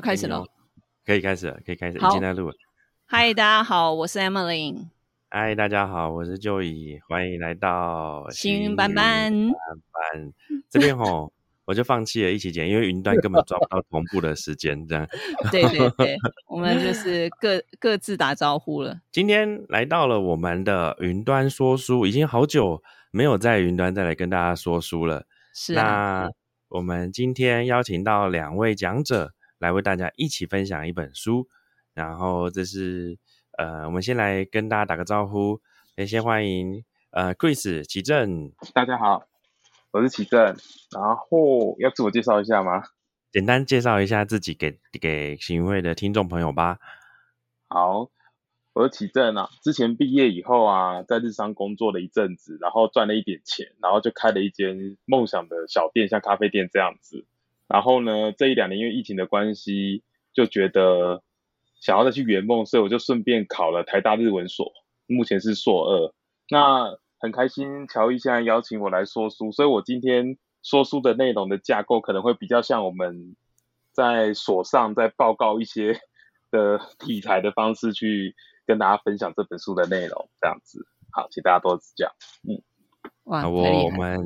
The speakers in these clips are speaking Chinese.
要开始了，可以开始了，可以开始，已好经在录了。嗨，大家好，我是 Emily。嗨，大家好，我是 Joey，欢迎来到星云班班班班这边吼，我就放弃了一起剪，因为云端根本抓不到同步的时间，这样。对对对，我们就是各各自打招呼了。今天来到了我们的云端说书，已经好久没有在云端再来跟大家说书了。是啊，那我们今天邀请到两位讲者来为大家一起分享一本书，然后这是呃，我们先来跟大家打个招呼，也先欢迎呃 Chris 齐正，大家好，我是启正。然后要自我介绍一下吗？简单介绍一下自己给给行云会的听众朋友吧。好，我是启正啊。之前毕业以后啊，在日商工作了一阵子，然后赚了一点钱，然后就开了一间梦想的小店，像咖啡店这样子。然后呢，这一两年因为疫情的关系，就觉得想要再去圆梦，所以我就顺便考了台大日文所，目前是硕二。那很开心，乔伊现在邀请我来说书，所以我今天说书的内容的架构可能会比较像我们在所上在报告一些的题材的方式去跟大家分享这本书的内容，这样子。好，请大家多指教。哇，好，我我们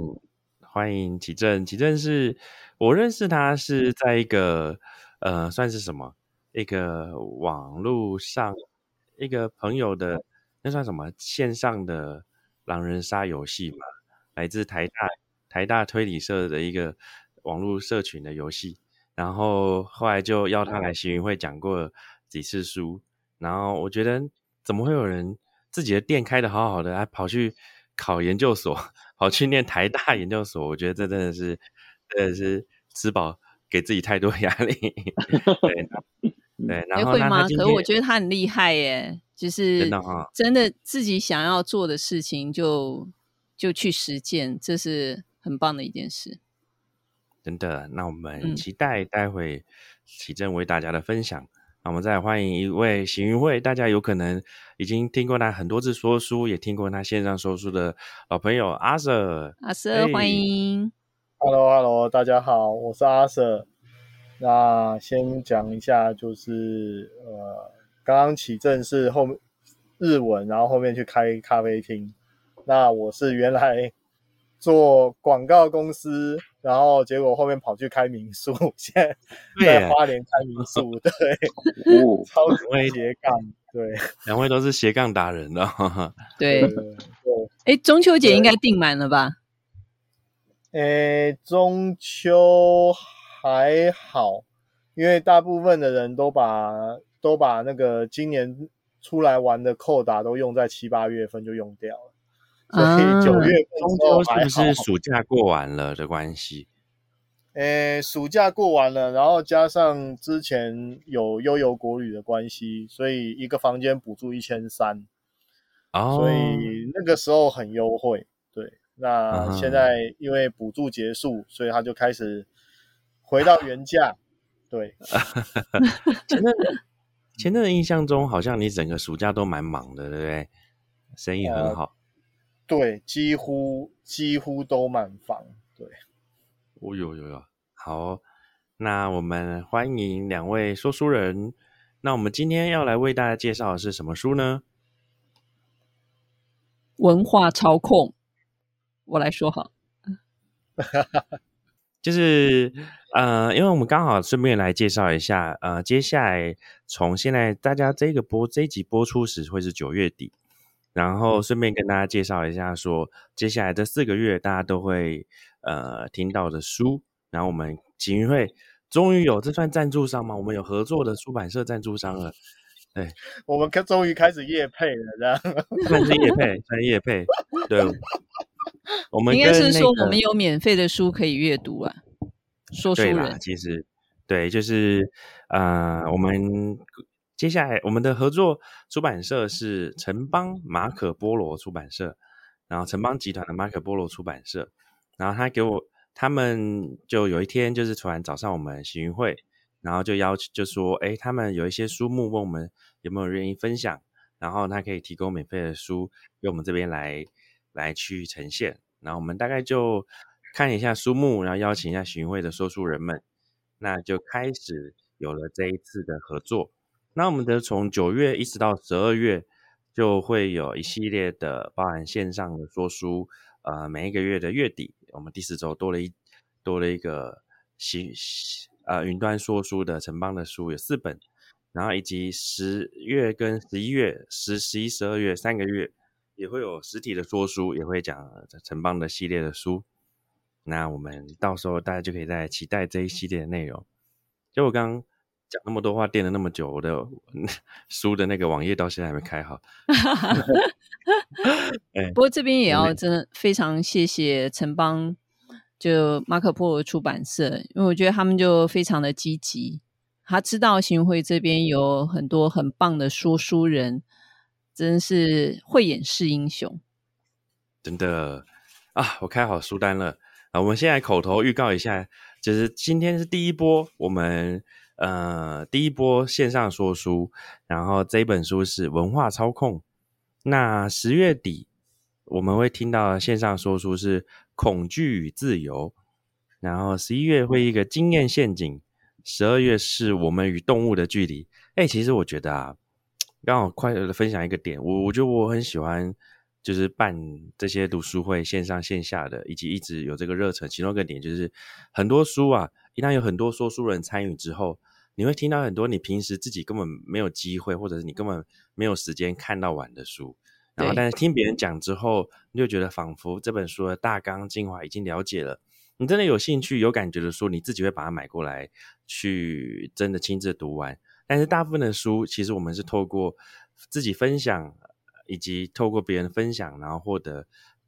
欢迎齐正。齐正是我认识他是在一个呃，算是什么一个网络上一个朋友的那算什么线上的狼人杀游戏嘛，来自台大台大推理社的一个网络社群的游戏。然后后来就邀他来行云会讲过几次书，然后我觉得怎么会有人自己的店开的好好的，还跑去考研究所，跑去念台大研究所？我觉得这真的是真的是吃饱给自己太多压力。对 然后会吗？可是我觉得他很厉害耶，就是真的哈真的自己想要做的事情就就去实践，这是很棒的一件事。真的，那我们嗯期待待会启正为大家的分享。那我们再来欢迎一位行云会，大家有可能已经听过他很多次说书，也听过他线上说书的老朋友阿 Sir。阿 Sir，嘿欢迎。Hello，Hello，大家好，我是阿 Sir。那先讲一下，就是呃，刚刚起正是后日文，然后后面去开咖啡厅。那我是原来做广告公司，然后结果后面跑去开民宿，现在在花莲开民宿，对，哦，超级位斜杠，对两位都是斜杠达人的，哈哈对对，对。哎，中秋节应该订满了吧？诶，中秋还好，因为大部分的人都把都把那个今年出来玩的扣打都用在七八月份就用掉了，所啊以九月份中秋是还好。不是暑假过完了的关系？诶，暑假过完了，然后加上之前有悠游国旅的关系，所以一个房间补助一千三，哦，所以那个时候很优惠。那现在因为补助结束，所以他就开始回到原价。对，前阵前阵的印象中，好像你整个暑假都蛮忙的，对不对？生意很呃好。对，几乎几乎都满房。对，哦有有有，好哦，那我们欢迎两位说书人。那我们今天要来为大家介绍的是什么书呢？文化操控，我来说好。就是呃，因为我们刚好顺便来介绍一下，呃，接下来从现在大家这个播这一集播出时会是九月底，然后顺便跟大家介绍一下说，接下来这四个月大家都会呃听到的书，然后我们锦云会终于有这算赞助商吗？我们有合作的出版社赞助商了，对我们开终于开始夜配了，这样。算是业配，算是业配，对，我们应该是说我们有免费的书可以阅读啊。说书人，其实对，就是呃，我们接下来我们的合作出版社是城邦马可波罗出版社，然后城邦集团的马可波罗出版社，然后他给我他们就有一天就是突然找上我们行云会，然后就要求就说，哎，他们有一些书目问我们有没有愿意分享，然后他可以提供免费的书给我们这边来来去呈现，然后我们大概就看一下书目，然后邀请一下巡回的说书人们，那就开始有了这一次的合作。那我们的从九月一直到十二月，就会有一系列的包含线上的说书，呃，每一个月的月底，我们第四周多了一多了一个新呃云端说书的城邦的书有四本，然后以及十月跟十一月十十一十二月三个月也会有实体的说书，也会讲城邦的系列的书。那我们到时候大家就可以再期待这一系列的内容。就我刚刚讲那么多话，垫了那么久，我的 书的那个网页到现在还没开好。不过这边也要真的非常谢谢城邦，就马可波罗出版社，因为我觉得他们就非常的积极，他知道行会这边有很多很棒的说书人，真是慧眼识英雄。真的啊，我开好书单了。啊，我们现在口头预告一下，就是今天是第一波，我们呃第一波线上说书，然后这本书是文化操控。那十月底我们会听到线上说书是恐惧与自由，然后十一月会一个经验陷阱，十二月是我们与动物的距离。哎，其实我觉得啊，刚好快乐的分享一个点，我我觉得我很喜欢。就是办这些读书会，线上线下的，以及一直有这个热忱。其中一个点就是，很多书啊，一旦有很多说书人参与之后，你会听到很多你平时自己根本没有机会，或者是你根本没有时间看到完的书。然后，但是听别人讲之后，你就觉得仿佛这本书的大纲精华已经了解了。你真的有兴趣、有感觉的书，你自己会把它买过来，去真的亲自读完。但是大部分的书，其实我们是透过自己分享。以及透过别人分享，然后获得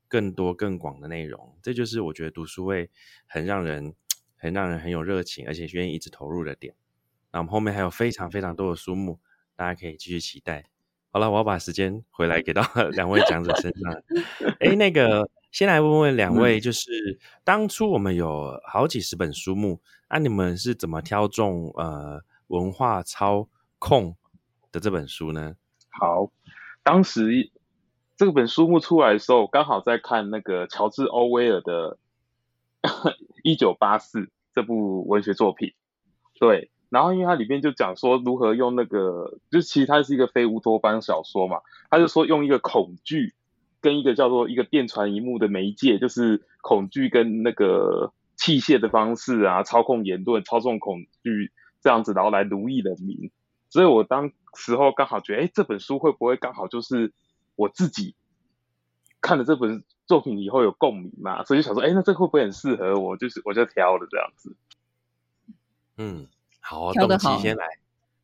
更多更广的内容，这就是我觉得读书会很让人、很让人很有热情，而且愿意一直投入的点。那我们后面还有非常非常多的书目，大家可以继续期待。好了，我要把时间回来给到 两位讲者身上。哎，那个先来问问两位，就是当初我们有好几十本书目，那你们是怎么挑中呃文化操控的这本书呢？好。当时这本书目出来的时候，刚好在看那个乔治·欧威尔的《一九八四》这部文学作品。对，然后因为它里面就讲说如何用那个，就其实它是一个非乌托邦小说嘛，他就说用一个恐惧跟一个叫做一个电传一幕的媒介，就是恐惧跟那个器械的方式啊，操控言论、操纵恐惧这样子，然后来奴役人民。所以我当时候刚好觉得，哎，这本书会不会刚好就是我自己看了这本作品以后有共鸣嘛？所以就想说，哎，那这会不会很适合我？就是我就挑了这样子。嗯，好，动机先来。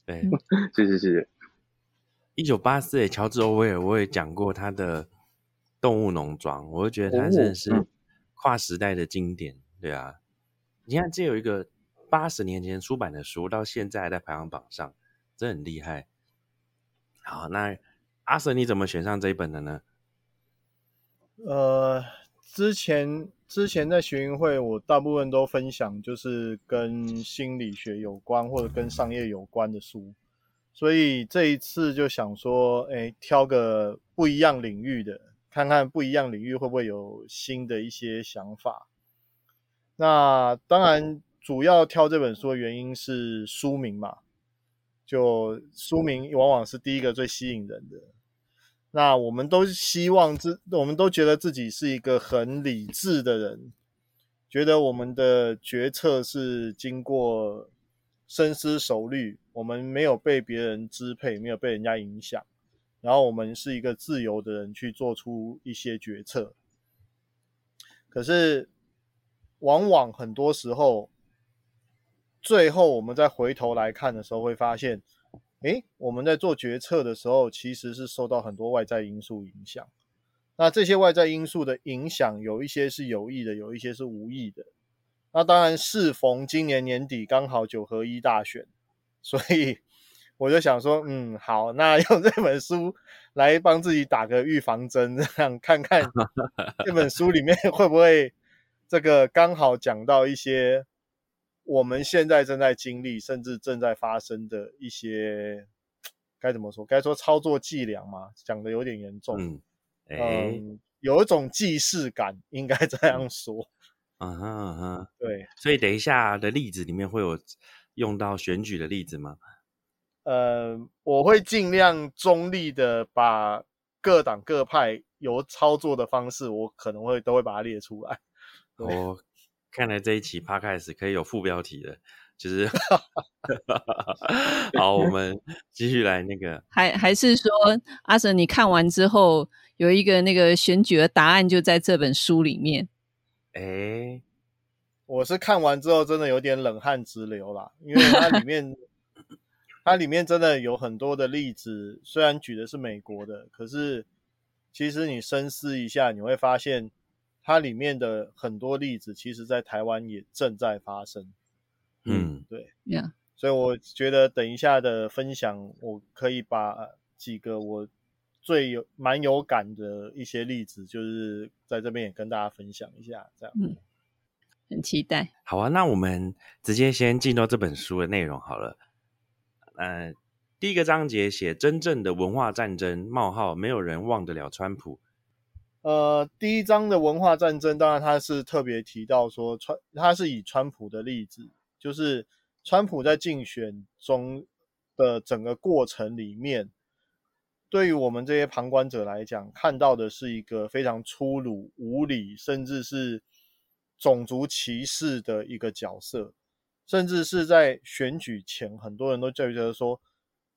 对，谢谢谢谢。一九八四，乔治·欧威尔，我也讲过他的《动物农庄》，我就觉得他真的是跨时代的经典。对啊，你看，这有一个八十年前出版的书，到现在还在排行榜上。这很厉害。好，那阿 Sir 你怎么选上这一本的呢？呃，之前之前在学运会，我大部分都分享就是跟心理学有关或者跟商业有关的书，所以这一次就想说，哎，挑个不一样领域的，看看不一样领域会不会有新的一些想法。那当然，主要挑这本书的原因是书名嘛。就书名往往是第一个最吸引人的。那我们都希望自，我们都觉得自己是一个很理智的人，觉得我们的决策是经过深思熟虑，我们没有被别人支配，没有被人家影响，然后我们是一个自由的人去做出一些决策。可是，往往很多时候。最后，我们再回头来看的时候，会发现，诶，我们在做决策的时候，其实是受到很多外在因素影响。那这些外在因素的影响，有一些是有意的，有一些是无意的。那当然，适逢今年年底刚好九合一大选，所以我就想说，嗯，好，那用这本书来帮自己打个预防针，这样看看 这本书里面会不会这个刚好讲到一些。我们现在正在经历，甚至正在发生的一些，该怎么说？该说操作伎俩吗？讲的有点严重。嗯，嗯，有一种既视感，应该这样说。嗯哼嗯哼，对。所以等一下的例子里面会有用到选举的例子吗？呃，我会尽量中立的把各党各派有操作的方式，我可能会都会把它列出来。我看来这一期 podcast 可以有副标题的，就是 好，我们继续来那个，还还是说阿神，你看完之后有一个那个选举的答案就在这本书里面。哎，我是看完之后真的有点冷汗直流啦，因为它里面 它里面真的有很多的例子，虽然举的是美国的，可是其实你深思一下，你会发现它里面的很多例子，其实在台湾也正在发生。嗯，对，呀，所以我觉得等一下的分享，我可以把几个我最有蛮有感的一些例子，就是在这边也跟大家分享一下，这样。嗯，很期待。好啊，那我们直接先进到这本书的内容好了。呃，第一个章节写真正的文化战争冒号，没有人忘得了川普。呃，第一章的文化战争，当然他是特别提到说川，他是以川普的例子。就是川普在竞选中的整个过程里面，对于我们这些旁观者来讲，看到的是一个非常粗鲁、无理，甚至是种族歧视的一个角色。甚至是在选举前，很多人都就觉得说：“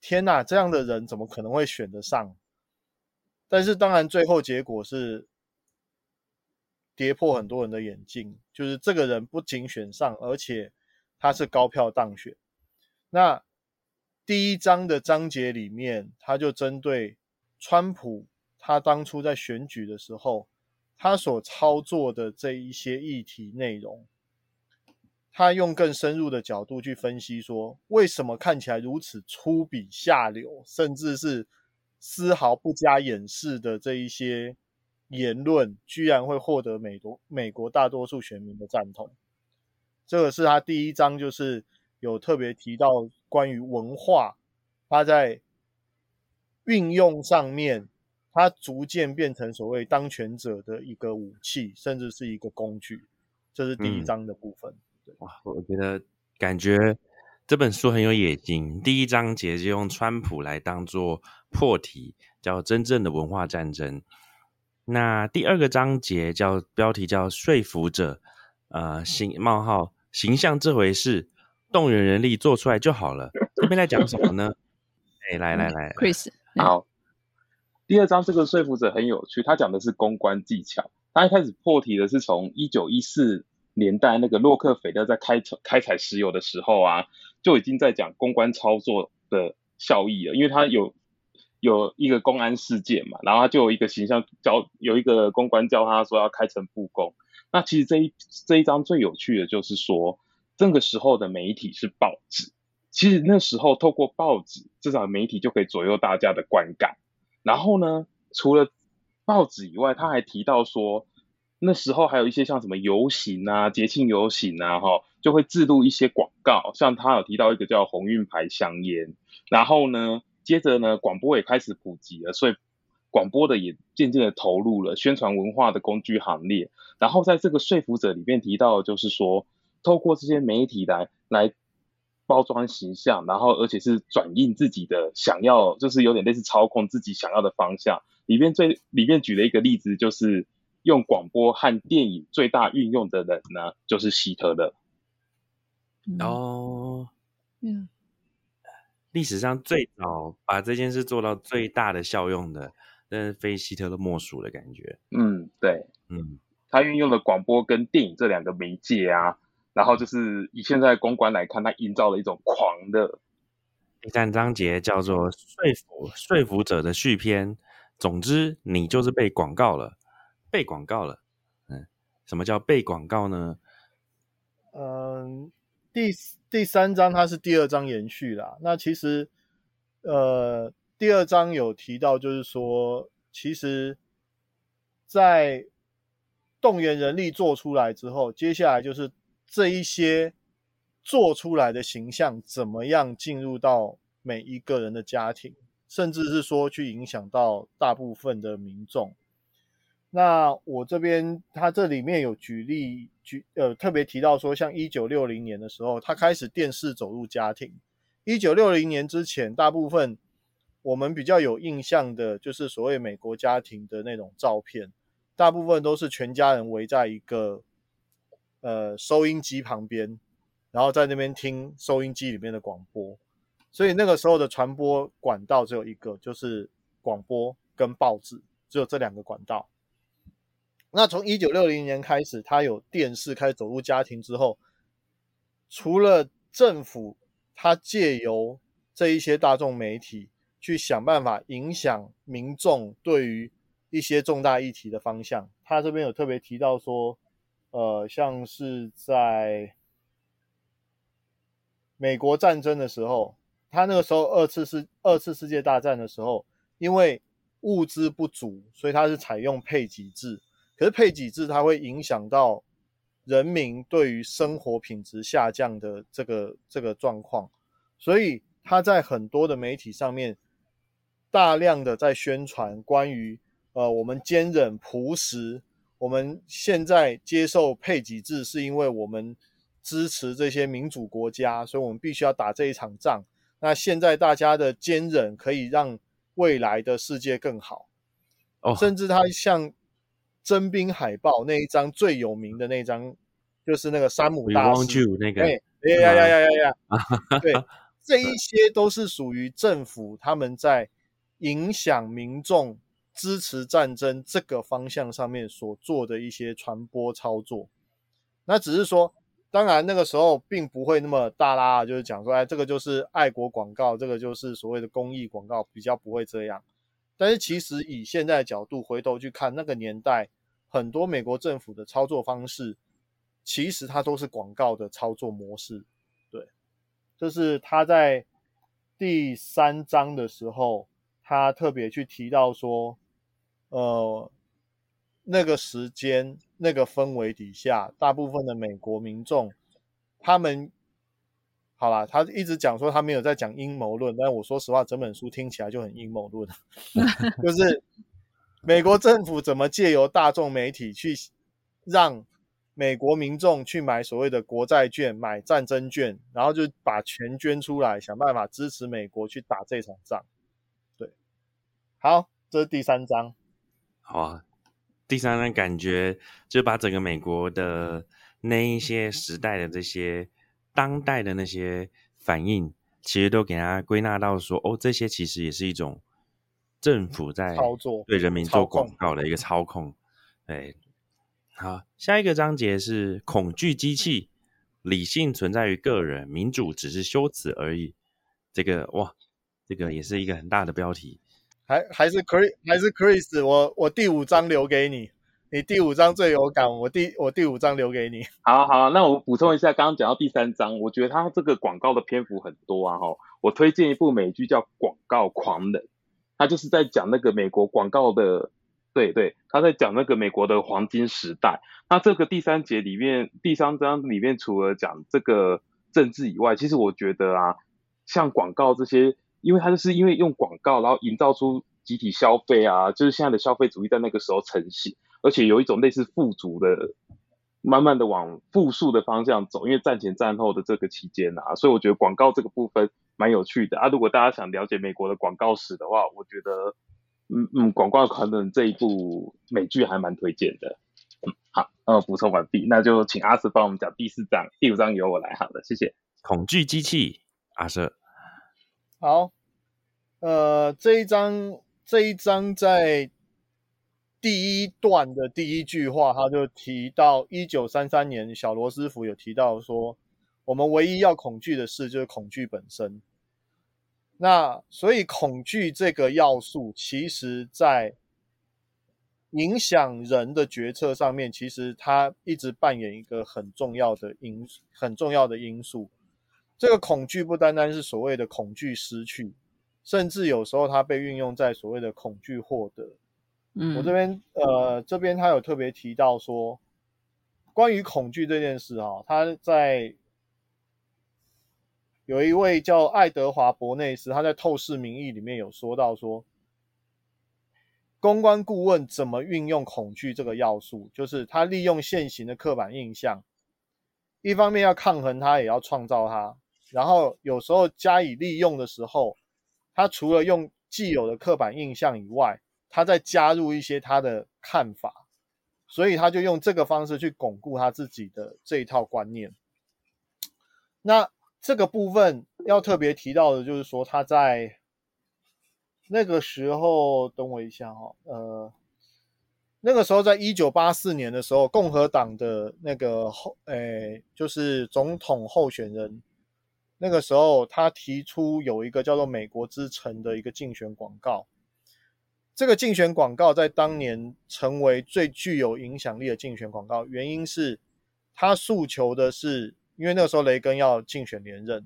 天哪，这样的人怎么可能会选得上？”但是，当然，最后结果是跌破很多人的眼镜，就是这个人不仅选上，而且。他是高票当选。那第一章的章节里面，他就针对川普他当初在选举的时候，他所操作的这一些议题内容，他用更深入的角度去分析，说为什么看起来如此粗鄙下流，甚至是丝毫不加掩饰的这一些言论，居然会获得美国美国大多数选民的赞同。这个是他第一章，就是有特别提到关于文化，他在运用上面，它逐渐变成所谓当权者的一个武器，甚至是一个工具。这是第一章的部分。哇，我觉得感觉这本书很有野心。第一章节就用川普来当做破题，叫真正的文化战争。那第二个章节叫标题叫说服者，呃，形冒号。形象这回事，动员人力做出来就好了。这边在讲什么呢？哎，来来来，Chris，好。第二章这个说服者很有趣，他讲的是公关技巧。他一开始破题的是从一九一四年代那个洛克菲勒在开开采石油的时候啊，就已经在讲公关操作的效益了。因为他有有一个公安事件嘛，然后他就有一个形象教，有一个公关教他说要开诚布公。那其实这一这一章最有趣的就是说，这个时候的媒体是报纸。其实那时候透过报纸，至少媒体就可以左右大家的观感。然后呢，除了报纸以外，他还提到说，那时候还有一些像什么游行啊、节庆游行啊，哈，就会制度一些广告。像他有提到一个叫鸿运牌香烟。然后呢，接着呢，广播也开始普及了，所以。广播的也渐渐的投入了宣传文化的工具行列，然后在这个说服者里面提到，就是说透过这些媒体来来包装形象，然后而且是转印自己的想要，就是有点类似操控自己想要的方向。里面最里面举了一个例子，就是用广播和电影最大运用的人呢，就是希特勒。哦，嗯，历史上最早把这件事做到最大的效用的。但是非希特勒莫属的感觉。嗯，对，嗯，他运用了广播跟电影这两个媒介啊，然后就是以现在公关来看，他营造了一种狂的。第三章节叫做说服说服者的续篇。总之，你就是被广告了，被广告了。嗯，什么叫被广告呢？嗯，第第三章它是第二章延续啦。那其实，呃。第二章有提到，就是说，其实，在动员人力做出来之后，接下来就是这一些做出来的形象怎么样进入到每一个人的家庭，甚至是说去影响到大部分的民众。那我这边他这里面有举例举呃特别提到说，像一九六零年的时候，他开始电视走入家庭。一九六零年之前，大部分我们比较有印象的就是所谓美国家庭的那种照片，大部分都是全家人围在一个呃收音机旁边，然后在那边听收音机里面的广播。所以那个时候的传播管道只有一个，就是广播跟报纸，只有这两个管道。那从一九六零年开始，他有电视开始走入家庭之后，除了政府，他借由这一些大众媒体去想办法影响民众对于一些重大议题的方向。他这边有特别提到说，呃，像是在美国战争的时候，他那个时候二次世二次世界大战的时候，因为物资不足，所以他是采用配给制。可是配给制它会影响到人民对于生活品质下降的这个这个状况，所以他在很多的媒体上面大量的在宣传关于呃我们坚忍朴实，我们现在接受配给制是因为我们支持这些民主国家，所以我们必须要打这一场仗。那现在大家的坚忍可以让未来的世界更好，哦，甚至他像。征兵海报那一张最有名的那张，就是那个山姆大师那个，哎呀呀呀呀呀！对，这一些都是属于政府他们在影响民众支持战争这个方向上面所做的一些传播操作。那只是说，当然那个时候并不会那么大啦，就是讲说，哎，这个就是爱国广告，这个就是所谓的公益广告，比较不会这样。但是其实以现在的角度回头去看，那个年代。很多美国政府的操作方式，其实它都是广告的操作模式。对，就是他在第三章的时候，他特别去提到说，呃，那个时间、那个氛围底下，大部分的美国民众，他们，好啦，他一直讲说他没有在讲阴谋论，但我说实话，整本书听起来就很阴谋论，就是。美国政府怎么借由大众媒体去让美国民众去买所谓的国债券、买战争券，然后就把钱捐出来，想办法支持美国去打这场仗？对，好，这是第三章。好啊，第三章感觉就把整个美国的那一些时代的这些当代的那些反应，其实都给他归纳到说，哦，这些其实也是一种。政府在操作对人民做广告的一个操控，对，好，下一个章节是恐惧机器，理性存在于个人，民主只是修辞而已。这个哇，这个也是一个很大的标题。还还是 Chris，还是 Chris，我我第五章留给你，你第五章最有感，我第我第五章留给你。好好，那我补充一下，刚刚讲到第三章，我觉得他这个广告的篇幅很多啊，哈，我推荐一部美剧叫《广告狂人》。他就是在讲那个美国广告的，对对，他在讲那个美国的黄金时代。那这个第三节里面，第三章里面除了讲这个政治以外，其实我觉得啊，像广告这些，因为它就是因为用广告，然后营造出集体消费啊，就是现在的消费主义在那个时候成型，而且有一种类似富足的。慢慢的往复数的方向走，因为战前战后的这个期间啊，所以我觉得广告这个部分蛮有趣的啊。如果大家想了解美国的广告史的话，我觉得，嗯嗯，广告可能这一部美剧还蛮推荐的。嗯，好，呃，补充完毕，那就请阿瑟帮我们讲第四章，第五章由我来好了，谢谢。恐惧机器，阿瑟。好，呃，这一章这一章在。第一段的第一句话，他就提到一九三三年，小罗斯福有提到说，我们唯一要恐惧的事就是恐惧本身。那所以恐惧这个要素，其实在影响人的决策上面，其实它一直扮演一个很重要的因很重要的因素。这个恐惧不单单是所谓的恐惧失去，甚至有时候它被运用在所谓的恐惧获得。我这边呃，这边他有特别提到说，关于恐惧这件事哈，他在有一位叫爱德华伯内斯，他在《透视民意》里面有说到说，公关顾问怎么运用恐惧这个要素，就是他利用现行的刻板印象，一方面要抗衡它，也要创造它。然后有时候加以利用的时候，他除了用既有的刻板印象以外，他再加入一些他的看法，所以他就用这个方式去巩固他自己的这一套观念。那这个部分要特别提到的就是说，他在那个时候，等我一下哈，呃，那个时候在一九八四年的时候，共和党的那个候，诶，就是总统候选人。那个时候，他提出有一个叫做“美国之城”的一个竞选广告。这个竞选广告在当年成为最具有影响力的竞选广告，原因是他诉求的是，因为那个时候雷根要竞选连任，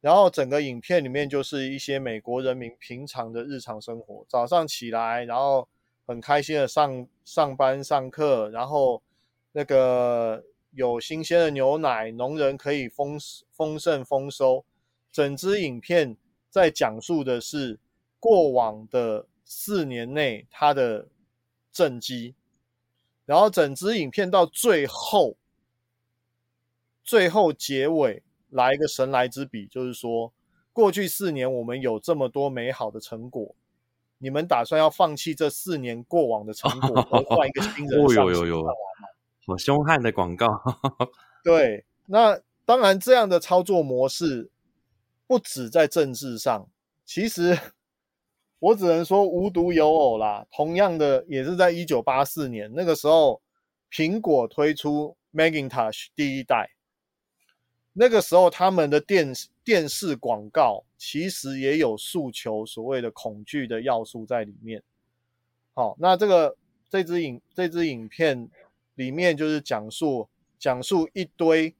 然后整个影片里面就是一些美国人民平常的日常生活，早上起来，然后很开心的上上班上课，然后那个。有新鲜的牛奶，农人可以丰丰盛丰收。整支影片在讲述的是过往的四年内他的政绩，然后整支影片到最后，最后结尾来一个神来之笔，就是说过去四年我们有这么多美好的成果，你们打算要放弃这四年过往的成果，而换一个新人上去吗？好凶悍的广告，对，那当然这样的操作模式不止在政治上，其实我只能说无独有偶啦。同样的，也是在一九八四年那个时候，苹果推出 Macintosh 第一代，那个时候他们的电电视广告其实也有诉求所谓的恐惧的要素在里面。好，那这个这支影这支影片。里面就是讲述讲述一堆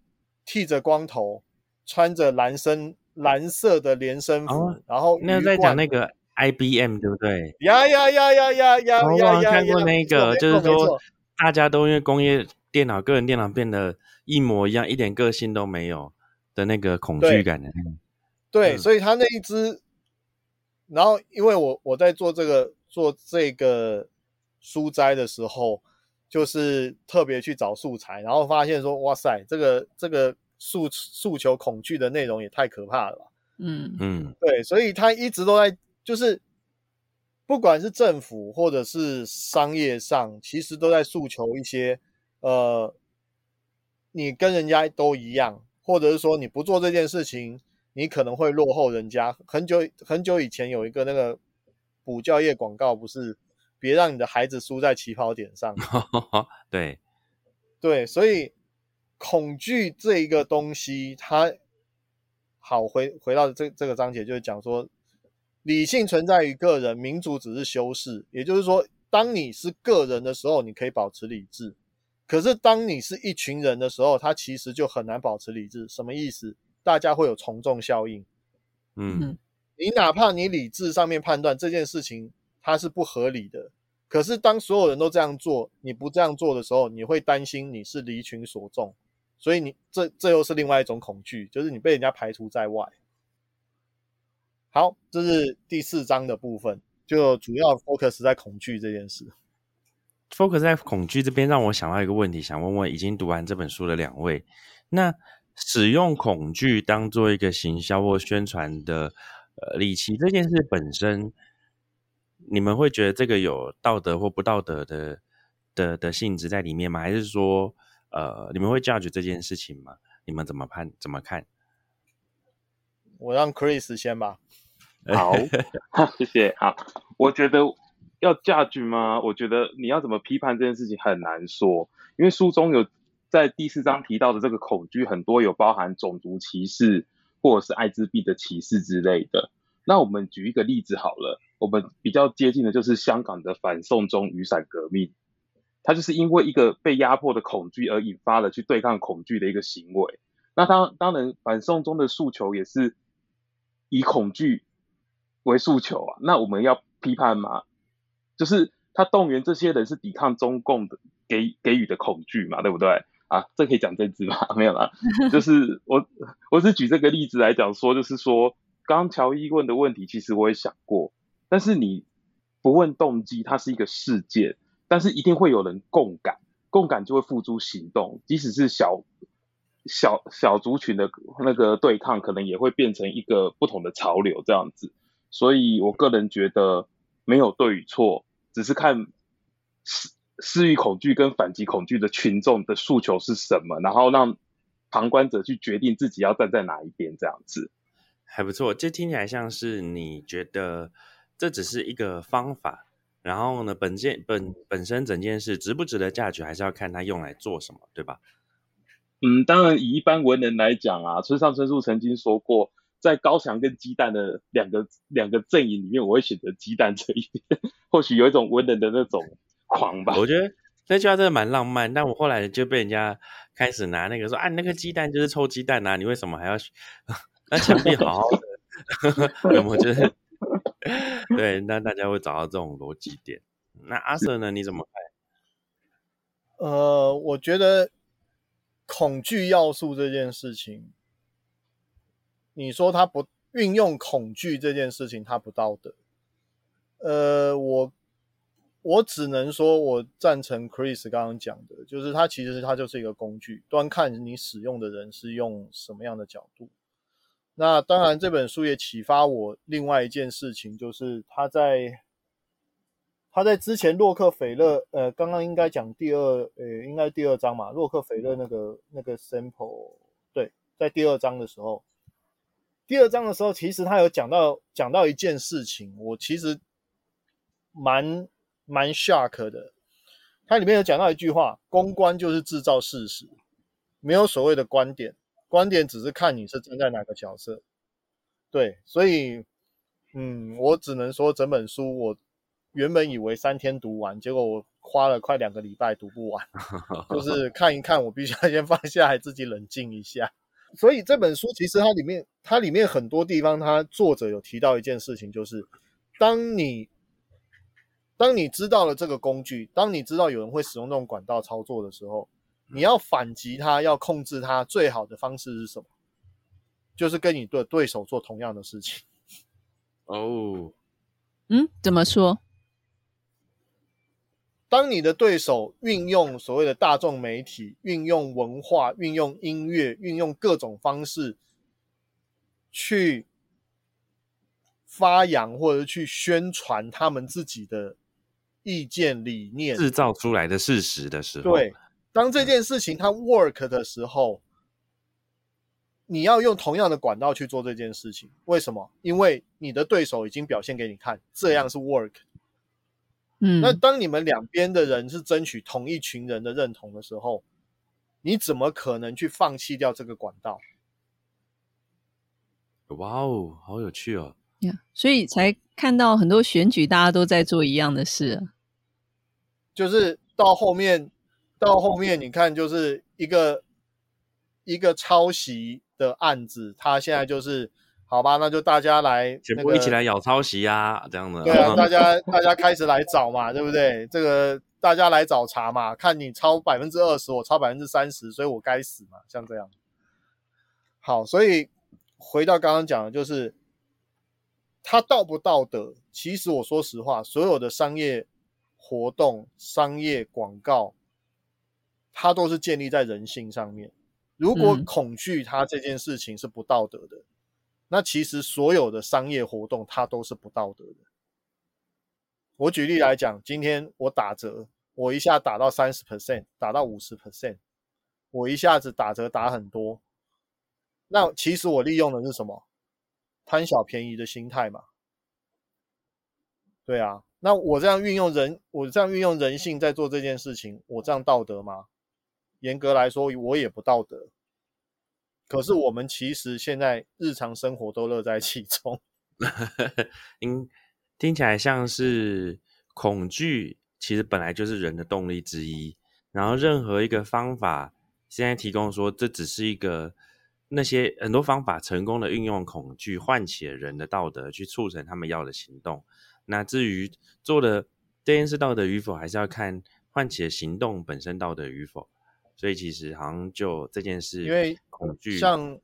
剃着光头、穿着蓝身蓝色的连身服，然后那在讲那个 IBM 对不对？呀呀呀呀呀呀！我刚看过那个，就是说大家都因为工业电脑、个人电脑变得一模一样，一点个性都没有的那个恐惧感的。对，所以他那一只，然后因为我我在做这个做这个书斋的时候，就是特别去找素材，然后发现说，哇塞，这个这个诉诉求恐惧的内容也太可怕了吧。嗯嗯，对，所以他一直都在就是不管是政府或者是商业上，其实都在诉求一些，呃，你跟人家都一样，或者是说你不做这件事情，你可能会落后人家。很久很久以前有一个那个补教业广告，不是？别让你的孩子输在起跑点上。对，对，所以恐惧这一个东西，它好回回到这这个章节，就是讲说，理性存在于个人，民主只是修饰。也就是说，当你是个人的时候，你可以保持理智；可是当你是一群人的时候，他其实就很难保持理智。什么意思？大家会有从众效应。嗯，你哪怕你理智上面判断这件事情。它是不合理的，可是当所有人都这样做，你不这样做的时候，你会担心你是离群所众，所以你这这又是另外一种恐惧，就是你被人家排除在外。好，这是第四章的部分，就主要 focus 在恐惧这件事。focus 在恐惧这边，让我想到一个问题，想问问已经读完这本书的两位，那使用恐惧当做一个行销或宣传的呃利器，这件事本身。你们会觉得这个有道德或不道德的的的性质在里面吗？还是说，呃，你们会 judge 这件事情吗？你们怎么判？怎么看？我让 Chris 先吧。好，谢谢。好，我觉得要 judge 吗？我觉得你要怎么批判这件事情很难说，因为书中有在第四章提到的这个恐惧，很多有包含种族歧视或者是艾滋病的歧视之类的。那我们举一个例子好了。我们比较接近的就是香港的反送中雨伞革命，它就是因为一个被压迫的恐惧而引发了去对抗恐惧的一个行为。那当当然，反送中的诉求也是以恐惧为诉求啊。那我们要批判吗？就是他动员这些人是抵抗中共的给给予的恐惧嘛，对不对？啊，这可以讲政治吗？没有啦，就是我我是举这个例子来讲说，就是说刚乔伊问的问题，其实我也想过。但是你不问动机，它是一个事件，但是一定会有人共感，共感就会付诸行动，即使是小小小族群的那个对抗，可能也会变成一个不同的潮流这样子。所以我个人觉得没有对与错，只是看私私欲恐惧跟反击恐惧的群众的诉求是什么，然后让旁观者去决定自己要站在哪一边这样子。还不错，这听起来像是你觉得这只是一个方法，然后呢，本件本本身整件事值不值得价值，还是要看它用来做什么，对吧？嗯，当然，以一般文人来讲啊，村上春树曾经说过，在高墙跟鸡蛋的两个两个阵营里面，我会选择鸡蛋这一边。或许有一种文人的那种狂吧。我觉得那句话真的蛮浪漫，但我后来就被人家开始拿那个说啊，那个鸡蛋就是臭鸡蛋啊，你为什么还要？那墙壁好好的，我觉得 对，那大家会找到这种逻辑点。那阿 Sir 呢？你怎么看？呃，我觉得恐惧要素这件事情，你说他不运用恐惧这件事情，他不道德。呃，我我只能说我赞成 Chris 刚刚讲的，就是它其实它就是一个工具，端看你使用的人是用什么样的角度。那当然，这本书也启发我另外一件事情，就是他在他在之前洛克菲勒，呃，刚刚应该讲第二，呃，应该第二章嘛，洛克菲勒那个那个 sample，对，在第二章的时候，第二章的时候，其实他有讲到讲到一件事情，我其实蛮蛮 shock 的，它里面有讲到一句话，公关就是制造事实，没有所谓的观点。观点只是看你是站在哪个角色，对，所以，嗯，我只能说整本书我原本以为三天读完，结果我花了快两个礼拜读不完，就是看一看，我必须要先放下来，自己冷静一下。所以这本书其实它里面，它里面很多地方，它作者有提到一件事情，就是当你当你知道了这个工具，当你知道有人会使用这种管道操作的时候。你要反击他，要控制他，最好的方式是什么？就是跟你的对手做同样的事情。哦，嗯，怎么说？当你的对手运用所谓的大众媒体、运用文化、运用音乐、运用各种方式去发扬或者去宣传他们自己的意见、理念，制造出来的事实的时候，对。当这件事情它 work 的时候，你要用同样的管道去做这件事情。为什么？因为你的对手已经表现给你看，这样是 work。嗯，那当你们两边的人是争取同一群人的认同的时候，你怎么可能去放弃掉这个管道？哇哦，好有趣哦！呀，所以才看到很多选举，大家都在做一样的事，就是到后面。到后面你看，就是一个一个抄袭的案子，他现在就是好吧，那就大家来，全部一起来咬抄袭啊，这样的。对啊，大家大家开始来找嘛，对不对？这个大家来找茬嘛，看你超百分之二十，我超百分之三十，所以我该死嘛，像这样。好，所以回到刚刚讲的，就是他道不道德？其实我说实话，所有的商业活动、商业广告。它都是建立在人性上面。如果恐惧它这件事情是不道德的，那其实所有的商业活动它都是不道德的。我举例来讲，今天我打折，我一下打到三十 percent，打到五十 percent，我一下子打折打很多，那其实我利用的是什么？贪小便宜的心态嘛。对啊，那我这样运用人，我这样运用人性在做这件事情，我这样道德吗？严格来说，我也不道德。可是我们其实现在日常生活都乐在其中。听听起来像是恐惧，其实本来就是人的动力之一。然后任何一个方法，现在提供说，这只是一个那些很多方法成功的运用恐惧，唤起人的道德，去促成他们要的行动。那至于做的这件事道德与否，还是要看唤起的行动本身道德与否。所以其实好像就这件事，因为恐惧，像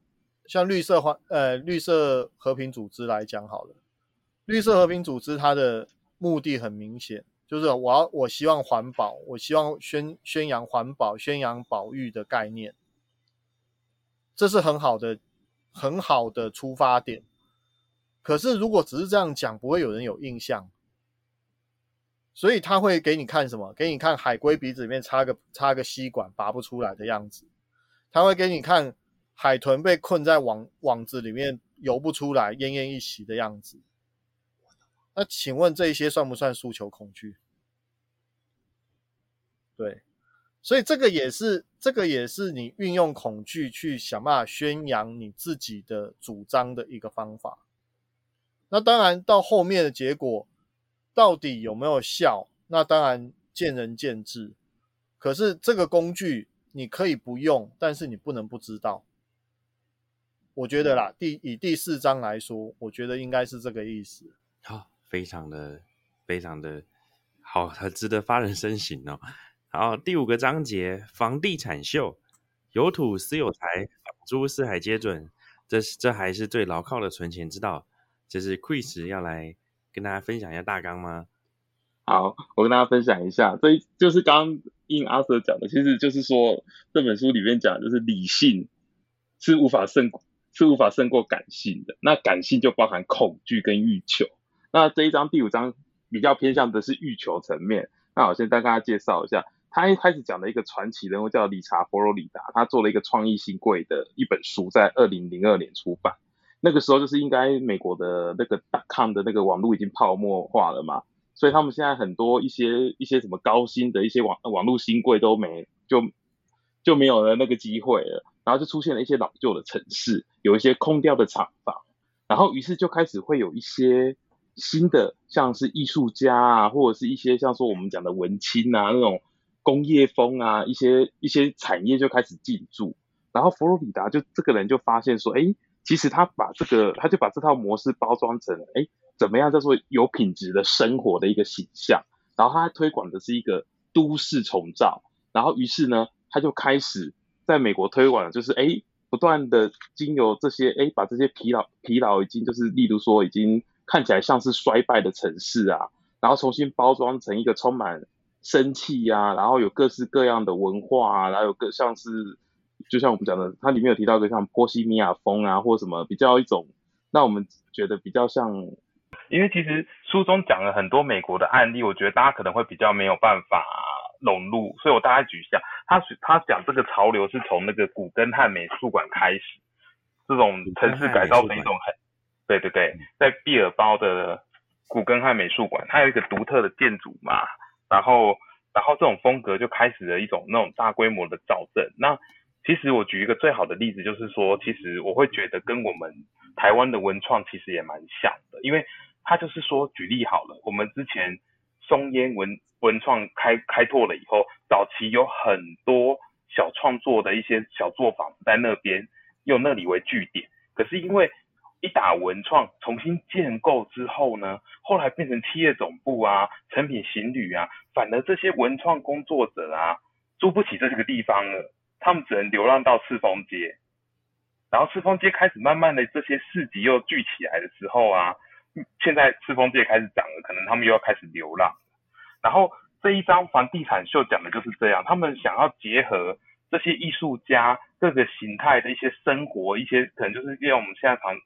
像绿色环呃绿色和平组织来讲好了，绿色和平组织它的目的很明显，就是我要我希望环保，我希望宣宣扬环保、宣扬保育的概念，这是很好的很好的出发点。可是如果只是这样讲，不会有人有印象。所以他会给你看什么？给你看海龟鼻子里面插个插个吸管拔不出来的样子。他会给你看海豚被困在网网子里面游不出来、奄奄一息的样子。那请问这些算不算诉求恐惧？对，所以这个也是这个也是你运用恐惧去想办法宣扬你自己的主张的一个方法。那当然到后面的结果。到底有没有效？那当然见仁见智。可是这个工具你可以不用，但是你不能不知道。我觉得啦，第以第四章来说，我觉得应该是这个意思。好，非常的非常的好，很值得发人深省哦。好，第五个章节，房地产秀，有土私有财，房租四海皆准。这是这还是最牢靠的存钱之道。这是 Chris 要来。跟大家分享一下大纲吗？好，我跟大家分享一下，这就是刚应阿 Sir 讲的，其实就是说这本书里面讲，就是理性是无法胜是无法胜过感性的，那感性就包含恐惧跟欲求。那这一章第五章比较偏向的是欲求层面。那我先跟大家介绍一下，他一开始讲的一个传奇人物叫理查佛罗里达，他做了一个创意新贵的一本书，在二零零二年出版。那个时候就是应该美国的那个大康的那个网络已经泡沫化了嘛，所以他们现在很多一些一些什么高薪的一些网网络新贵都没就就没有了那个机会了，然后就出现了一些老旧的城市，有一些空掉的厂房，然后于是就开始会有一些新的像是艺术家啊，或者是一些像说我们讲的文青啊那种工业风啊一些一些产业就开始进驻，然后佛罗里达就这个人就发现说，哎。其实他把这个，他就把这套模式包装成，哎，怎么样叫做有品质的生活的一个形象，然后他推广的是一个都市重造，然后于是呢，他就开始在美国推广，就是哎，不断的经由这些，哎，把这些疲劳疲劳已经就是，例如说已经看起来像是衰败的城市啊，然后重新包装成一个充满生气呀，然后有各式各样的文化啊，然后有各像是。就像我们讲的，它里面有提到一个像波西米亚风啊，或什么比较一种，那我们觉得比较像，因为其实书中讲了很多美国的案例，我觉得大家可能会比较没有办法融入，所以我大概举一下，他他讲这个潮流是从那个古根汉美术馆开始，这种城市改造的一种很，对对对，在毕尔包的古根汉美术馆，它有一个独特的建筑嘛，然后然后这种风格就开始了一种那种大规模的造镇，那。其实我举一个最好的例子，就是说，其实我会觉得跟我们台湾的文创其实也蛮像的，因为它就是说，举例好了，我们之前松烟文文创开开拓了以后，早期有很多小创作的一些小作坊在那边用那里为据点，可是因为一打文创重新建构之后呢，后来变成企业总部啊、成品行旅啊，反而这些文创工作者啊，租不起这个地方了。他们只能流浪到赤峰街，然后赤峰街开始慢慢的这些市集又聚起来的时候啊，现在赤峰街开始涨了，可能他们又要开始流浪。然后这一张房地产秀讲的就是这样，他们想要结合这些艺术家各个形态的一些生活，一些可能就是因为我们现在常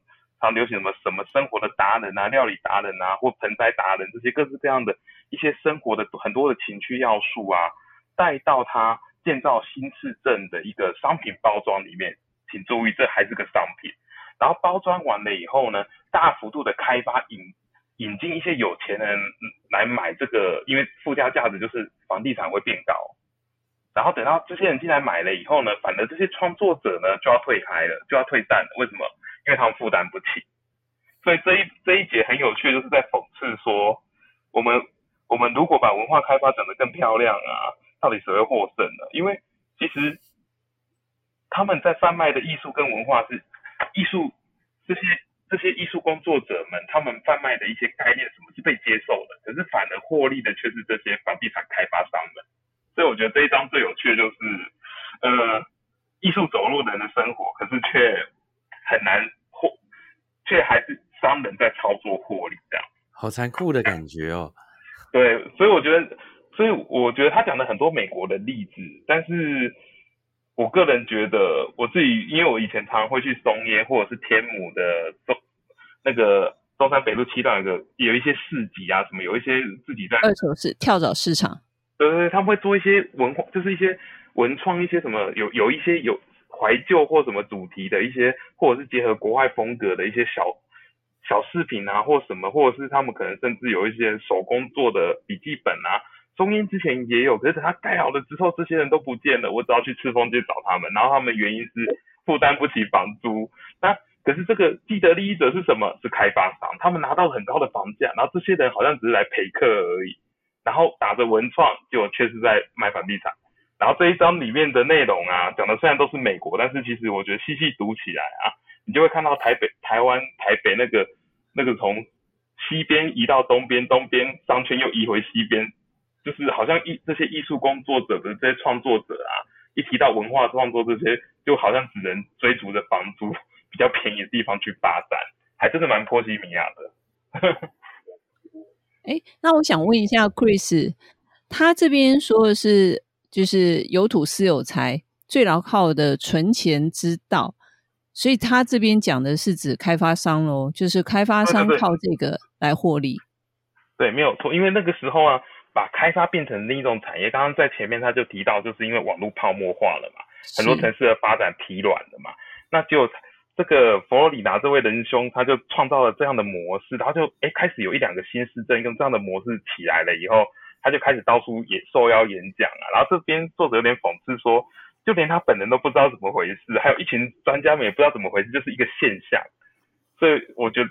常流行什么什么生活的达人啊、料理达人啊或盆栽达人这些各式各样的一些生活的很多的情趣要素啊，带到他。建造新市镇的一个商品包装里面，请注意，这还是个商品。然后包装完了以后呢，大幅度的开发引引进一些有钱人来买这个，因为附加价值就是房地产会变高。然后等到这些人进来买了以后呢，反而这些创作者呢就要退开了，就要退散了。为什么？因为他们负担不起。所以这一这一节很有趣，就是在讽刺说，我们我们如果把文化开发整得更漂亮啊。到底谁会获胜呢？因为其实他们在贩卖的艺术跟文化是艺术，这些这些艺术工作者们，他们贩卖的一些概念，什么是被接受的？可是反而获利的却是这些房地产开发商们。所以我觉得这一章最有趣的就是，呃，艺术走入人的生活，可是却很难获，却还是商人在操作获利这样。好残酷的感觉哦。对，所以我觉得，所以我觉得他讲的很多美国的例子，但是我个人觉得我自己，因为我以前常常会去松烟或者是天母的中那个中山北路七段有个有一些市集啊，什么有一些自己在二手市跳蚤市场，对对对，他们会做一些文化，就是一些文创一些什么有有一些有怀旧或什么主题的一些，或者是结合国外风格的一些小。小饰品啊，或什么，或者是他们可能甚至有一些手工做的笔记本啊。中英之前也有，可是等它盖好了之后，这些人都不见了。我只要去赤峰街找他们，然后他们原因是负担不起房租。那可是这个既得利益者是什么？是开发商，他们拿到很高的房价，然后这些人好像只是来陪客而已，然后打着文创，结果却是在卖房地产。然后这一章里面的内容啊，讲的虽然都是美国，但是其实我觉得细细读起来啊。你就会看到台北、台湾、台北那个那个从西边移到东边，东边商圈又移回西边，就是好像艺这些艺术工作者的这些创作者啊，一提到文化创作这些，就好像只能追逐着房租比较便宜的地方去发展，还真的蛮波西米亚的。哎，那我想问一下 Chris，他这边说的是就是有土私有财，最牢靠的存钱之道。所以他这边讲的是指开发商喽，就是开发商靠这个来获利。对，没有错，因为那个时候啊，把开发变成另一种产业。刚刚在前面他就提到，就是因为网络泡沫化了嘛，很多城市的发展疲软了嘛，那就这个佛罗里达这位仁兄他就创造了这样的模式，然后就哎开始有一两个新市镇用这样的模式起来了以后，他就开始到处也受邀演讲啊，然后这边作者有点讽刺说。就连他本人都不知道怎么回事，还有一群专家们也不知道怎么回事，就是一个现象。所以我觉得，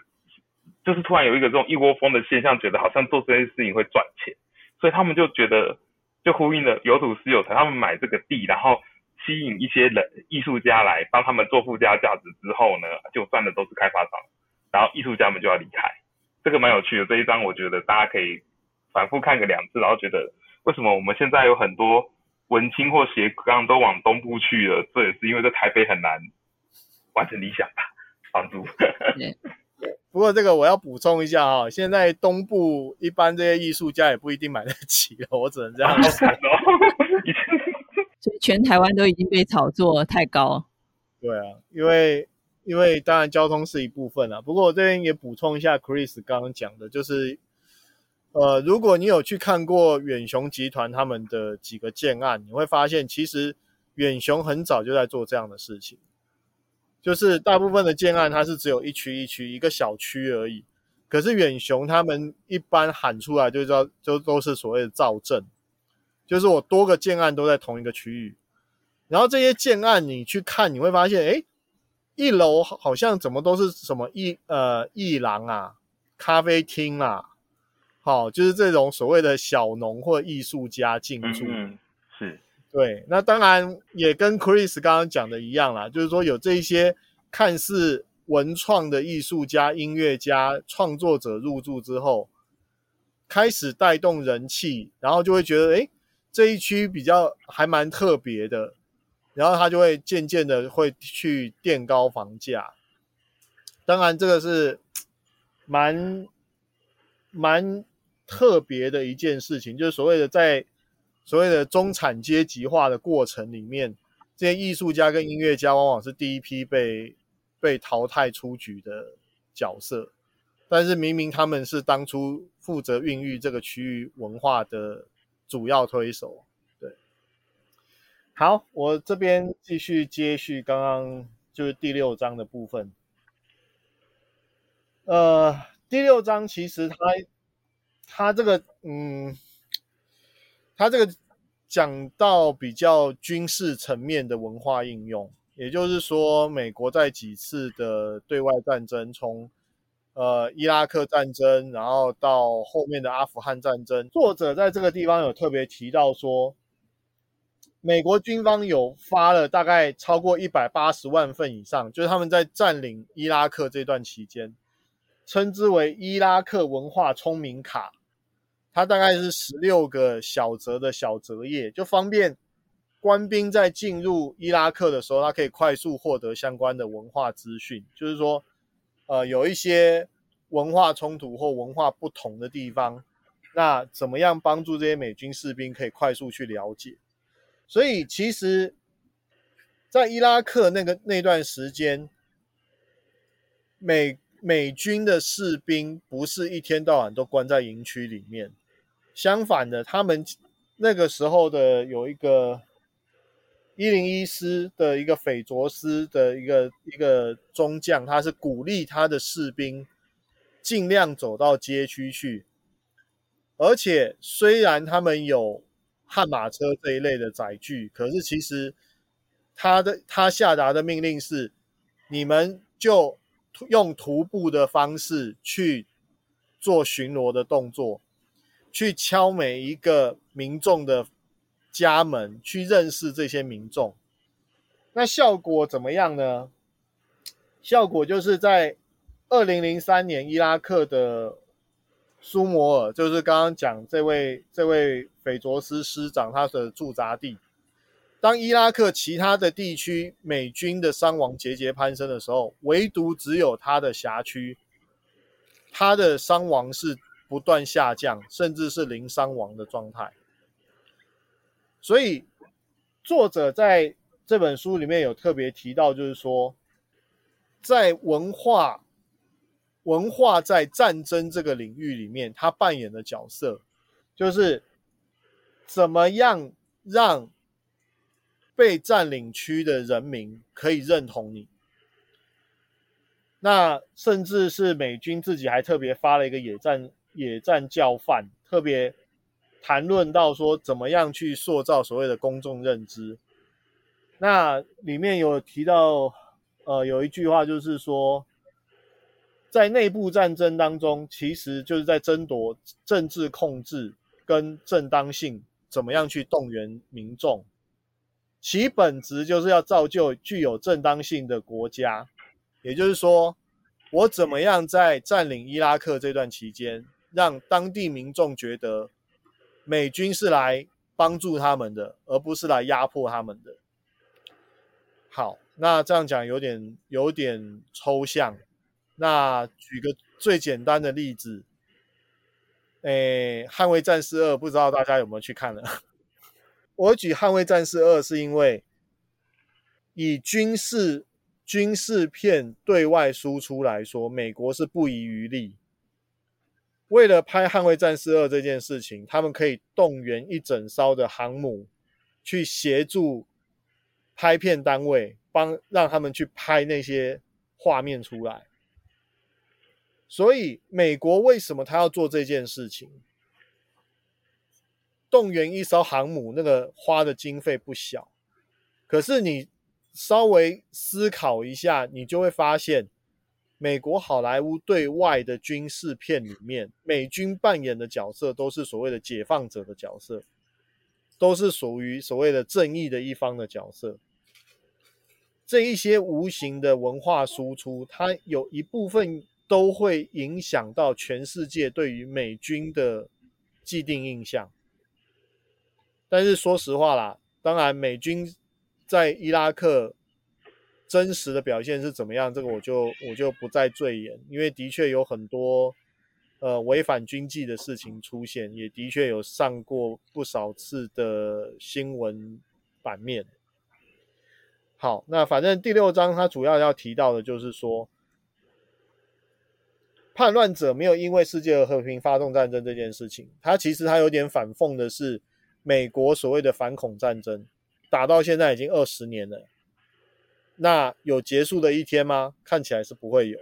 就是突然有一个这种一窝蜂的现象，觉得好像做这件事情会赚钱，所以他们就觉得，就呼应了有土是有财，他们买这个地，然后吸引一些人艺术家来帮他们做附加价值之后呢，就赚的都是开发商，然后艺术家们就要离开。这个蛮有趣的，这一章我觉得大家可以反复看个两次，然后觉得为什么我们现在有很多。文青或斜杠都往东部去了，这也是因为在台北很难完成理想吧，房租。不过这个我要补充一下哈，现在东部一般这些艺术家也不一定买得起了，我只能这样说。所以全台湾都已经被炒作太高。对啊，因为因为当然交通是一部分啊，不过我这边也补充一下，Chris 刚刚讲的就是。呃，如果你有去看过远雄集团他们的几个建案，你会发现其实远雄很早就在做这样的事情，就是大部分的建案它是只有一区一区一个小区而已，可是远雄他们一般喊出来就知道，就都是所谓的造镇，就是我多个建案都在同一个区域，然后这些建案你去看，你会发现，哎，一楼好像怎么都是什么艺呃艺廊啊、咖啡厅啊。好，就是这种所谓的小农或艺术家进驻，是，对。那当然也跟 Chris 刚刚讲的一样啦，就是说有这一些看似文创的艺术家、音乐家、创作者入驻之后，开始带动人气，然后就会觉得，哎，这一区比较还蛮特别的，然后他就会渐渐的会去垫高房价。当然，这个是蛮蛮。特别的一件事情，就是所谓的在所谓的中产阶级化的过程里面，这些艺术家跟音乐家往往是第一批被被淘汰出局的角色。但是明明他们是当初负责孕育这个区域文化的主要推手。对，好，我这边继续接续刚刚就是第六章的部分。呃，第六章其实它。它这个，嗯，他这个讲到比较军事层面的文化应用，也就是说，美国在几次的对外战争，从呃伊拉克战争，然后到后面的阿富汗战争，作者在这个地方有特别提到说，美国军方有发了大概超过一百八十万份以上，就是他们在占领伊拉克这段期间，称之为伊拉克文化聪明卡。它大概是十六个小折的小折页，就方便官兵在进入伊拉克的时候，他可以快速获得相关的文化资讯。就是说，呃，有一些文化冲突或文化不同的地方，那怎么样帮助这些美军士兵可以快速去了解？所以其实，在伊拉克那个那段时间，美美军的士兵不是一天到晚都关在营区里面，相反的，他们那个时候的有一个一零一师的一个匪卓斯的一个一个中将，他是鼓励他的士兵尽量走到街区去，而且虽然他们有悍马车这一类的载具，可是其实他的他下达的命令是，你们就用徒步的方式去做巡逻的动作，去敲每一个民众的家门，去认识这些民众。那效果怎么样呢？效果就是在二零零三年伊拉克的。苏摩尔就是刚刚讲这位这位斐卓斯师长他的驻扎地。当伊拉克其他的地区美军的伤亡节节攀升的时候，唯独只有他的辖区，他的伤亡是不断下降，甚至是零伤亡的状态。所以作者在这本书里面有特别提到，就是说在文化。文化在战争这个领域里面，它扮演的角色，就是怎么样让被占领区的人民可以认同你。那甚至是美军自己还特别发了一个野战野战教范，特别谈论到说怎么样去塑造所谓的公众认知。那里面有提到，呃，有一句话就是说。在内部战争当中，其实就是在争夺政治控制跟正当性，怎么样去动员民众？其本质就是要造就具有正当性的国家。也就是说，我怎么样在占领伊拉克这段期间，让当地民众觉得美军是来帮助他们的，而不是来压迫他们的。好，那这样讲有点有点抽象。那举个最简单的例子，诶，《捍卫战士二》不知道大家有没有去看了？我举《捍卫战士二》是因为以军事军事片对外输出来说，美国是不遗余力，为了拍《捍卫战士二》这件事情，他们可以动员一整艘的航母去协助拍片单位，帮让他们去拍那些画面出来。所以，美国为什么他要做这件事情？动员一艘航母，那个花的经费不小。可是你稍微思考一下，你就会发现，美国好莱坞对外的军事片里面，美军扮演的角色都是所谓的解放者的角色，都是属于所谓的正义的一方的角色。这一些无形的文化输出，它有一部分。都会影响到全世界对于美军的既定印象。但是说实话啦，当然美军在伊拉克真实的表现是怎么样，这个我就我就不再赘言，因为的确有很多呃违反军纪的事情出现，也的确有上过不少次的新闻版面。好，那反正第六章它主要要提到的就是说。叛乱者没有因为世界和平发动战争这件事情，它其实它有点反讽的是，美国所谓的反恐战争打到现在已经二十年了，那有结束的一天吗？看起来是不会有。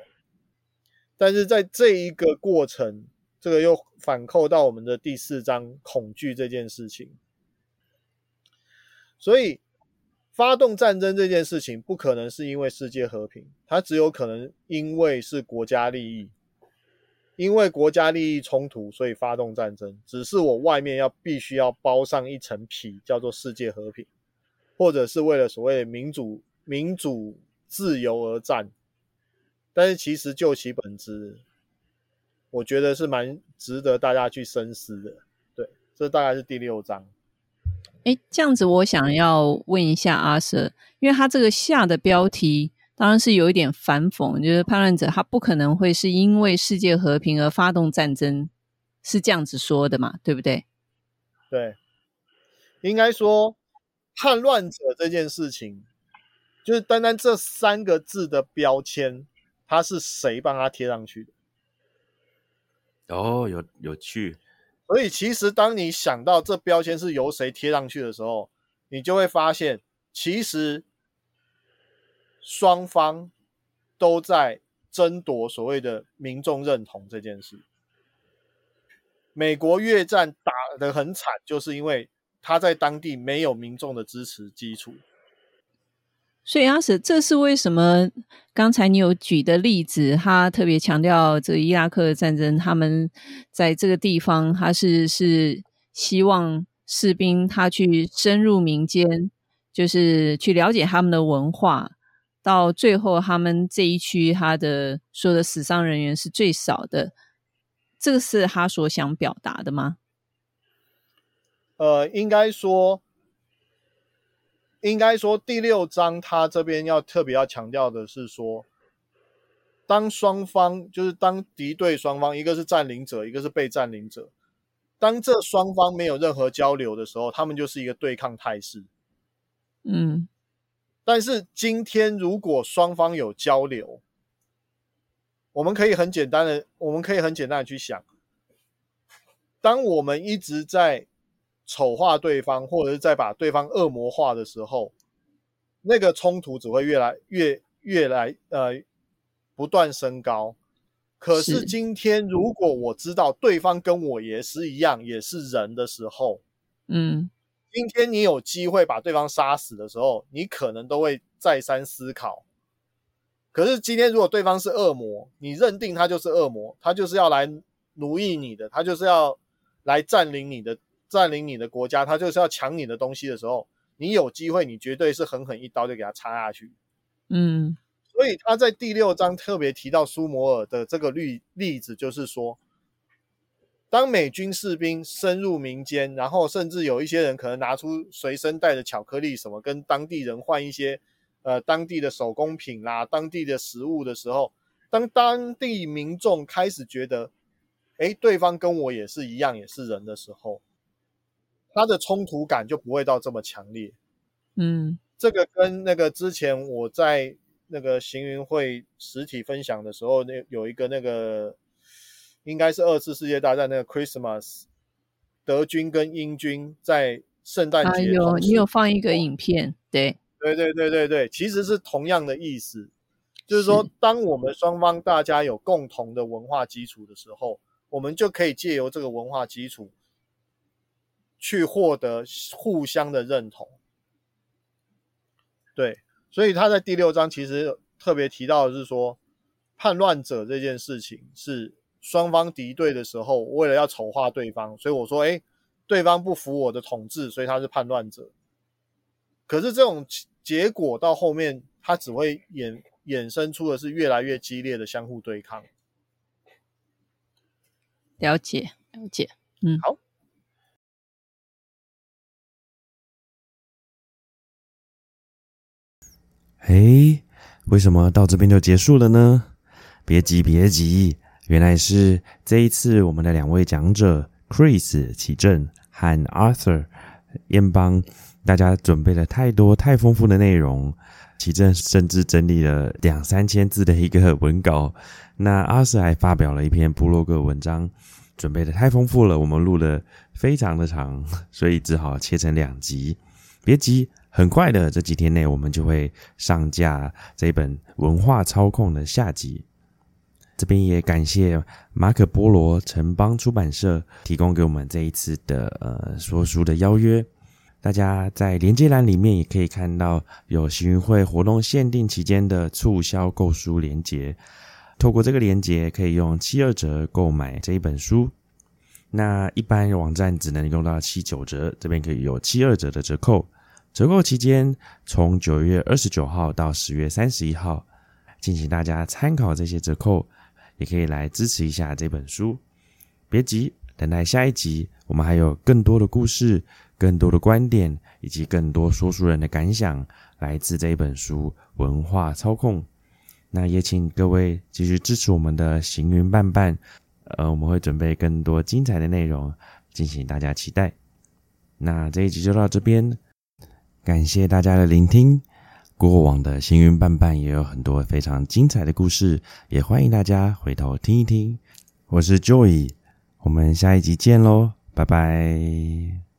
但是在这一个过程，这个又反扣到我们的第四章恐惧这件事情，所以发动战争这件事情不可能是因为世界和平，它只有可能因为是国家利益。因为国家利益冲突，所以发动战争。只是我外面要必须要包上一层皮，叫做世界和平，或者是为了所谓的民主、民主自由而战。但是其实就其本质，我觉得是蛮值得大家去深思的。对，这大概是第六章。哎，这样子我想要问一下阿 Sir，因为他这个下的标题。当然是有一点反讽，就是叛乱者他不可能会是因为世界和平而发动战争，是这样子说的嘛？对不对？对，应该说叛乱者这件事情，就是单单这三个字的标签，他是谁帮他贴上去的？哦，有有趣。所以其实当你想到这标签是由谁贴上去的时候，你就会发现，其实双方都在争夺所谓的民众认同这件事。美国越战打得很惨，就是因为他在当地没有民众的支持基础。所以阿舍，这是为什么？刚才你有举的例子，他特别强调这个伊拉克战争，他们在这个地方，他是是希望士兵他去深入民间，就是去了解他们的文化，到最后他们这一区他的说的死伤人员是最少的。这个是他所想表达的吗？呃，应该说，应该说第六章他这边要特别要强调的是说，当双方就是当敌对双方，一个是占领者，一个是被占领者，当这双方没有任何交流的时候，他们就是一个对抗态势。嗯，但是今天如果双方有交流，我们可以很简单的，我们可以很简单的去想，当我们一直在丑化对方，或者是在把对方恶魔化的时候，那个冲突只会越来越越来呃不断升高。可是今天，如果我知道对方跟我也是一样，也是人的时候，嗯，今天你有机会把对方杀死的时候，你可能都会再三思考。可是今天，如果对方是恶魔，你认定他就是恶魔，他就是要来奴役你的，他就是要来占领你的、占领你的国家，他就是要抢你的东西的时候，你有机会，你绝对是狠狠一刀就给他插下去。嗯，所以他在第六章特别提到苏摩尔的这个例例子，就是说，当美军士兵深入民间，然后甚至有一些人可能拿出随身带的巧克力什么，跟当地人换一些。呃，当地的手工品啦，当地的食物的时候，当当地民众开始觉得，哎，对方跟我也是一样，也是人的时候，他的冲突感就不会到这么强烈。嗯，这个跟那个之前我在那个行云会实体分享的时候，那有一个那个应该是二次世界大战那个 Christmas，德军跟英军在圣诞节，有你有放一个影片，对。对对对对对，其实是同样的意思，就是说，当我们双方大家有共同的文化基础的时候，我们就可以借由这个文化基础去获得互相的认同。对，所以他在第六章其实特别提到的是说，叛乱者这件事情是双方敌对的时候，为了要丑化对方，所以我说，哎，对方不服我的统治，所以他是叛乱者。可是这种。结果到后面，他只会衍衍生出的是越来越激烈的相互对抗。了解，了解，嗯，好。哎，为什么到这边就结束了呢？别急，别急，原来是这一次我们的两位讲者 Chris 启正和 Arthur 燕邦。大家准备了太多太丰富的内容，奇正甚至整理了两三千字的一个文稿。那阿瑟还发表了一篇部落格文章，准备的太丰富了，我们录的非常的长，所以只好切成两集。别急，很快的这几天内，我们就会上架这一本文化操控的下集。这边也感谢马可波罗城邦出版社提供给我们这一次的呃说书的邀约。大家在连接栏里面也可以看到有行运会活动限定期间的促销购书连接，透过这个连接可以用七二折购买这一本书。那一般网站只能用到七九折，这边可以有七二折的折扣。折扣期间从九月二十九号到十月三十一号，敬请大家参考这些折扣，也可以来支持一下这本书。别急，等待下一集，我们还有更多的故事。更多的观点以及更多说书人的感想，来自这一本书《文化操控》。那也请各位继续支持我们的行云伴伴，呃，我们会准备更多精彩的内容，敬请大家期待。那这一集就到这边，感谢大家的聆听。过往的行云伴伴也有很多非常精彩的故事，也欢迎大家回头听一听。我是 Joy，我们下一集见喽，拜拜。